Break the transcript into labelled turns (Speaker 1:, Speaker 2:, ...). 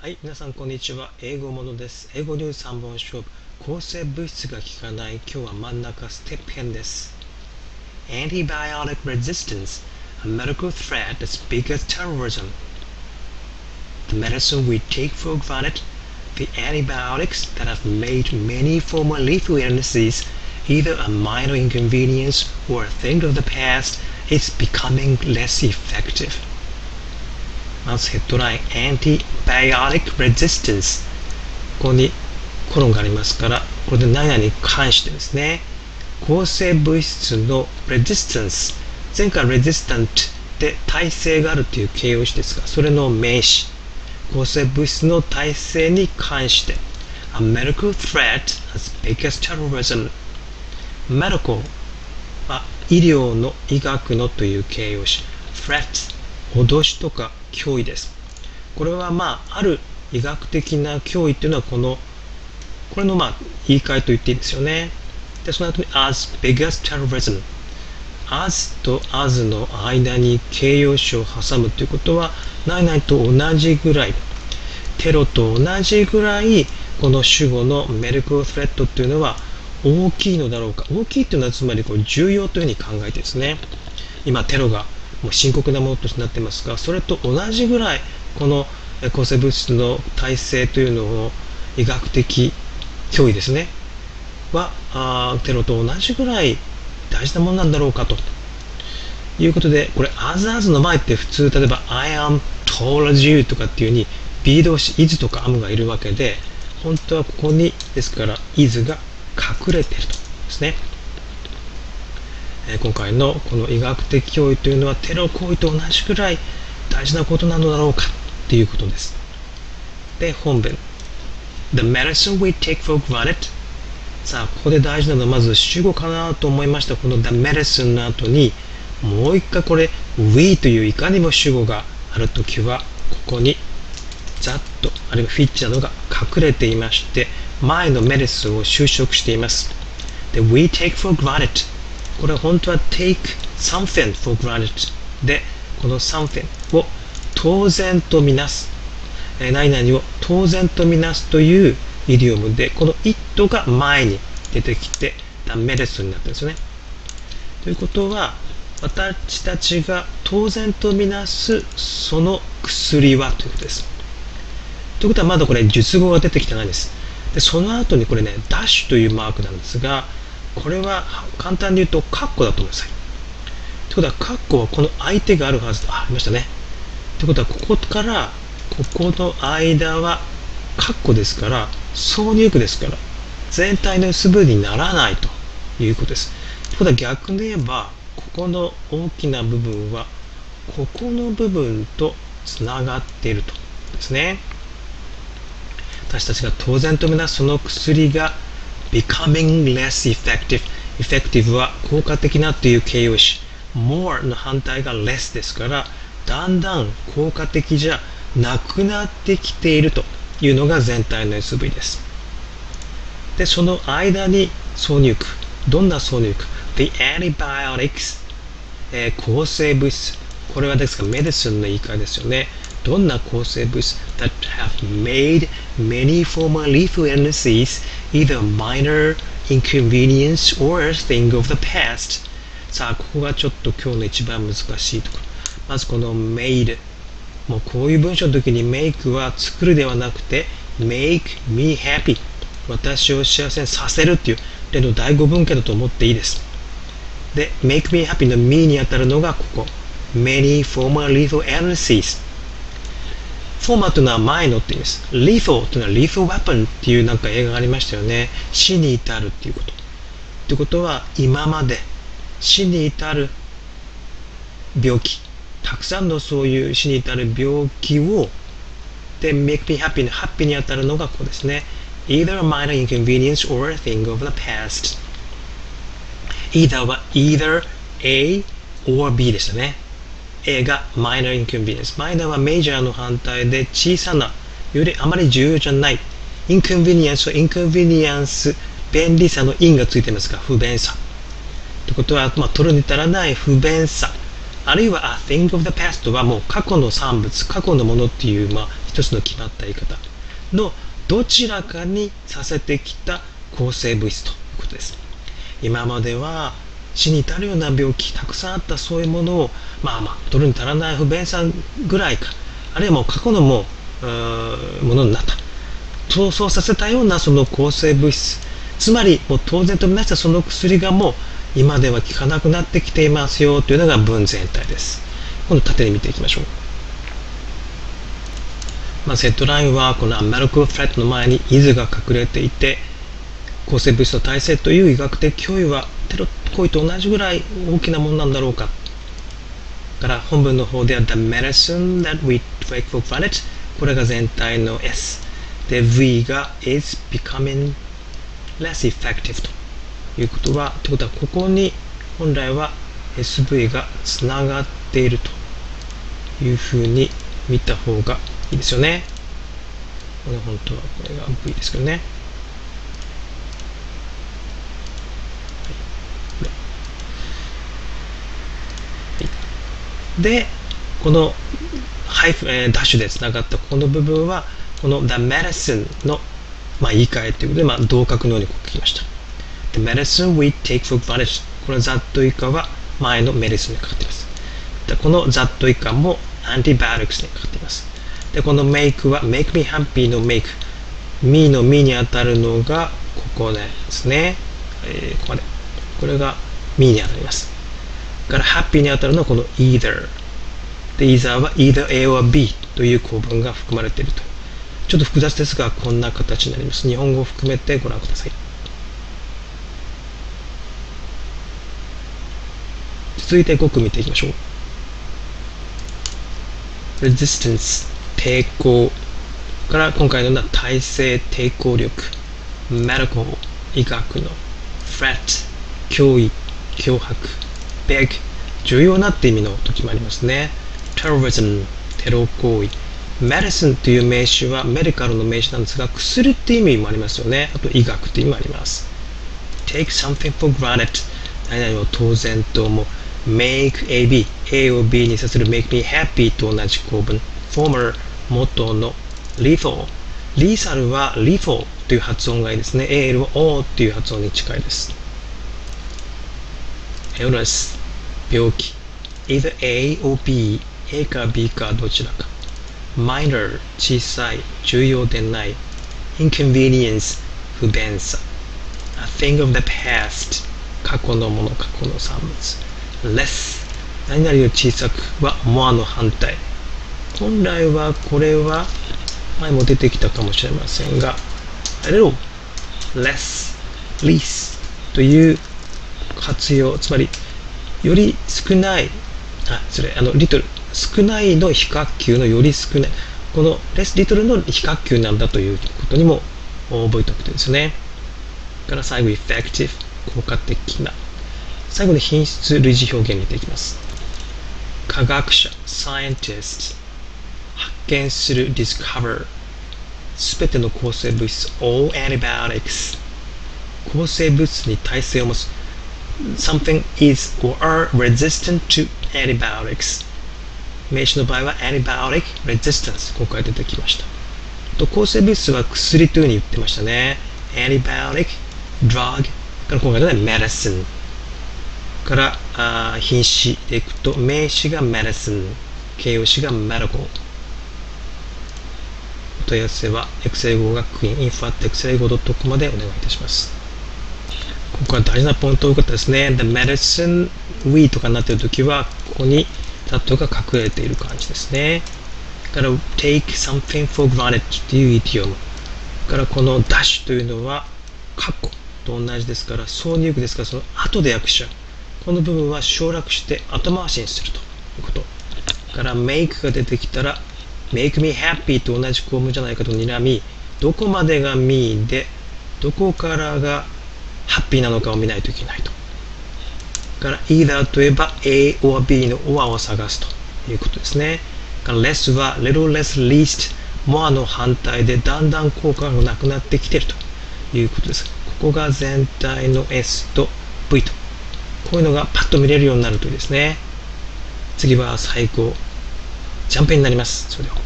Speaker 1: はい、皆さんこんにちは。英語ものです。英語ニュース3本勝負。抗生物質が効かない。今日は真ん中ステップ編です。Antibiotic resistance, a medical threat as big as terrorism. The medicine we take for granted, the antibiotics that have made many former lethal illnesses either a minor inconvenience or a thing of the past, is becoming less effective. まずヘッドライン Antibiotic Resistance ここにコロンがありますからこれで何々に関してですね。抗生物質の Resistance 前回 Resistant で耐性があるという形容詞ですがそれの名詞。抗生物質の耐性に関して。A medical threat as big as terrorism Medical は医療の医学のという形容詞。Threat 脅しとか脅威です。これはまあ、ある医学的な脅威っていうのはこの、これのまあ、言い換えと言っていいですよね。で、その後に as big as terrorism。as と as の間に形容詞を挟むということは、何々と同じぐらい、テロと同じぐらい、この主語のメルクルスレットっていうのは大きいのだろうか。大きいというのはつまりこう重要というふうに考えてですね。今テロがもう深刻なものとしてなってますがそれと同じぐらいこの抗生物質の耐性というのを医学的脅威ですね。はあテロと同じぐらい大事なものなんだろうかと。いうことでこれ as as の前って普通例えば I am tall as you とかっていううに B 動詞 is とか am がいるわけで本当はここにですから is が隠れてると。ですね。え今回のこの医学的脅威というのはテロ行為と同じくらい大事なことなのだろうかということです。で、本文。The medicine we take for granted さあ、ここで大事なのはまず主語かなと思いました。この The medicine の後にもう一回これ We といういかにも主語があるときはここにざっとあるいはフィッチなどが隠れていまして前のメディスを修飾しています。で、We take for granted これ本当は take something for granted で、この something を当然とみなす、えー、何々を当然とみなすというイディオムで、この it が前に出てきて、the medicine になってるんですよね。ということは、私たちが当然とみなすその薬はということです。ということはまだこれ述語が出てきてないんです。で、その後にこれね、ダッシュというマークなんですが、これは簡単に言うと、カッコだと思います。ということは、カッコはこの相手があるはずあ、ありましたね。ということは、ここから、ここの間は、カッコですから、挿入句ですから、全体の結ぶにならないということです。ということは、逆に言えば、ここの大きな部分は、ここの部分とつながっているとですね。私たちが当然とみなすその薬が becoming less effective effective は効果的なという形容詞。more の反対が less ですからだんだん効果的じゃなくなってきているというのが全体の SV です。でその間に挿入句。どんな挿入句？The antibiotics、えー、抗生物質。これはですか？らメディスンの言い換えですよね。どんな抗生物質 that have made many former lethal illnesses either minor inconvenience or a thing of the past さあここがちょっと今日の一番難しいところまずこの made もうこういう文章の時に make は作るではなくて make me happy 私を幸せにさせるっていう例の第五文型だと思っていいですで make me happy の me に当たるのがここ many former lethal illnesses フォーマットというのは前のって意味です。lethal というのは lethal weapon っていうなんか映画がありましたよね。死に至るっていうこと。ということは今まで死に至る病気、たくさんのそういう死に至る病気をで make me happy の happy に当たるのがここですね。either a minor inconvenience or a thing of the past. either は either A or B でしたね。A が minor inconvenience。minor は major の反対で小さな、よりあまり重要じゃない。inconvenience は inconvenience、便利さの in がついてますから、不便さ。ということは、まあ、取るに足らない不便さ。あるいは a thing of the past はもう過去の産物、過去のものっていう、まあ、一つの決まった言い方のどちらかにさせてきた抗生物質ということです今までは死に至るような病気たくさんあったそういうものをまあまあ取るに足らない不便さぐらいか。あるいはもう過去のもうものになった。逃走させたようなその抗生物質。つまりもう当然とみなしたその薬がもう今では効かなくなってきていますよというのが文全体です。今度縦に見ていきましょう。まあ、セットラインはこのアメリカフレットの前にイズが隠れていて抗生物質の耐性という医学的脅威はテロ行為と同じぐらい大きなものなんだろうかから本文の方では The medicine that we take for granted これが全体の S で V が is becoming less effective ということはということはここに本来は SV がつながっているというふうに見た方がいいですよね。これ本当はこれが V ですけどね。で、このハイフ、えー、ダッシュでつながったこの部分は、この The Medicine の、まあ、言い換えということで、まあ、同格のように書きました。The medicine we take for granted このざっと以下は前のメディスにかかっています。でこのざっと以下もアンティバイオティクスにかかっています。で、この make は make me happy の make。me の me に当たるのがここですね。えー、これ。これが me に当たります。から happy に当たるのはこの either。で、either は either A or B という構文が含まれていると。ちょっと複雑ですが、こんな形になります。日本語を含めてご覧ください。続いて5句見ていきましょう。resistance 抵抗から今回のような耐性抵抗力 medical 医学の threat 脅威脅迫 beg. 重要なって意味の時もありますね。Terrorism. テロ行為。Medicine という名詞はメディカルの名詞なんですが薬って意味もありますよね。あと医学って意味もあります。Take something for granted. 何々を当然と思う。Make A B. A を B にさせる make me happy と同じ構文。Former 元の。Lethal. リーサルは lethal という発音がいいですね。AL は O という発音に近いです。Illness 病気 either A or B A か B かどちらか minor 小さい重要でない inconvenience 不便さ a thing of the past 過去のもの過去の産物 less 何々を小さくは more の反対本来はこれは前も出てきたかもしれませんが a little, less, least という活用つまりより少ないあそれあの little 少ないの非角球のより少ないこの less little の非角球なんだということにも覚えておくとですね。から最後 effective 効果的な。最後に品質類似表現見ていきます。科学者 scientist 発見する discover すべての抗生物質 all antibiotics 抗生物質に耐性を持つ。Something is or are resistant to antibiotics 名詞の場合は antibiotic resistance 今回出てきましたと抗生物質は薬というふうに言ってましたね antibiotic drug から今回のは medicine からあ品詞でいくと名詞が medicine 形容詞が medical 問い合わせは、エクセル語学院 info.excelgo.com までお願いいたします。ここは大事なポイント多かったですね。The medicine we とかになっているときは、ここにタットが隠れている感じですね。から take something for granted というイディオム。からこの dash というのは過去と同じですから、挿入句ですから、その後で訳しちゃう。この部分は省略して後回しにするということ。から make が出てきたら make me happy と同じ項目じゃないかと睨み、どこまでが me で、どこからがハッピーなのかを見ないといけないと。だから either といえば A or B の or を探すということですね。から less は little less least more の反対でだんだん効果がなくなってきているということです。ここが全体の S と V と。こういうのがパッと見れるようになるといいですね。次は最後、ジャンプになります。それでは。